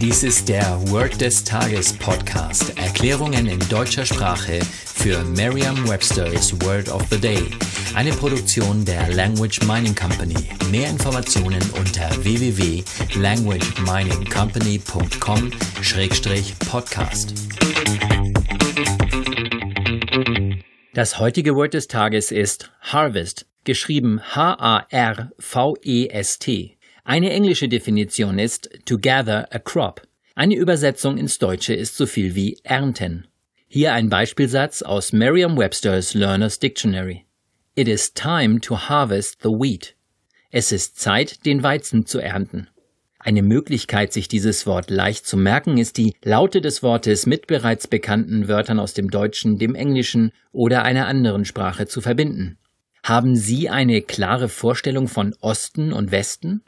Dies ist der Word des Tages Podcast. Erklärungen in deutscher Sprache für Merriam-Webster's Word of the Day. Eine Produktion der Language Mining Company. Mehr Informationen unter www.languageminingcompany.com-podcast. Das heutige Wort des Tages ist Harvest, geschrieben H-A-R-V-E-S-T. Eine englische Definition ist to gather a crop. Eine Übersetzung ins Deutsche ist so viel wie ernten. Hier ein Beispielsatz aus Merriam-Webster's Learner's Dictionary. It is time to harvest the wheat. Es ist Zeit, den Weizen zu ernten. Eine Möglichkeit, sich dieses Wort leicht zu merken, ist die Laute des Wortes mit bereits bekannten Wörtern aus dem Deutschen, dem Englischen oder einer anderen Sprache zu verbinden. Haben Sie eine klare Vorstellung von Osten und Westen?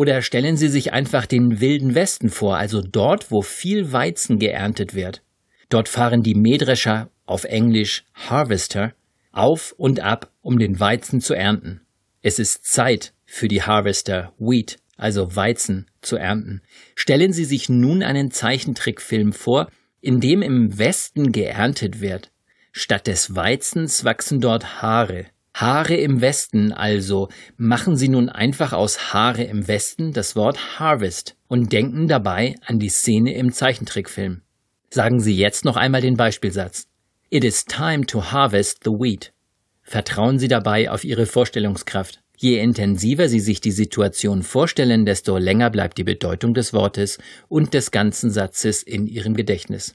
Oder stellen Sie sich einfach den wilden Westen vor, also dort, wo viel Weizen geerntet wird. Dort fahren die Mähdrescher, auf Englisch Harvester, auf und ab, um den Weizen zu ernten. Es ist Zeit für die Harvester Wheat, also Weizen, zu ernten. Stellen Sie sich nun einen Zeichentrickfilm vor, in dem im Westen geerntet wird. Statt des Weizens wachsen dort Haare. Haare im Westen also. Machen Sie nun einfach aus Haare im Westen das Wort Harvest und denken dabei an die Szene im Zeichentrickfilm. Sagen Sie jetzt noch einmal den Beispielsatz. It is time to harvest the wheat. Vertrauen Sie dabei auf Ihre Vorstellungskraft. Je intensiver Sie sich die Situation vorstellen, desto länger bleibt die Bedeutung des Wortes und des ganzen Satzes in Ihrem Gedächtnis.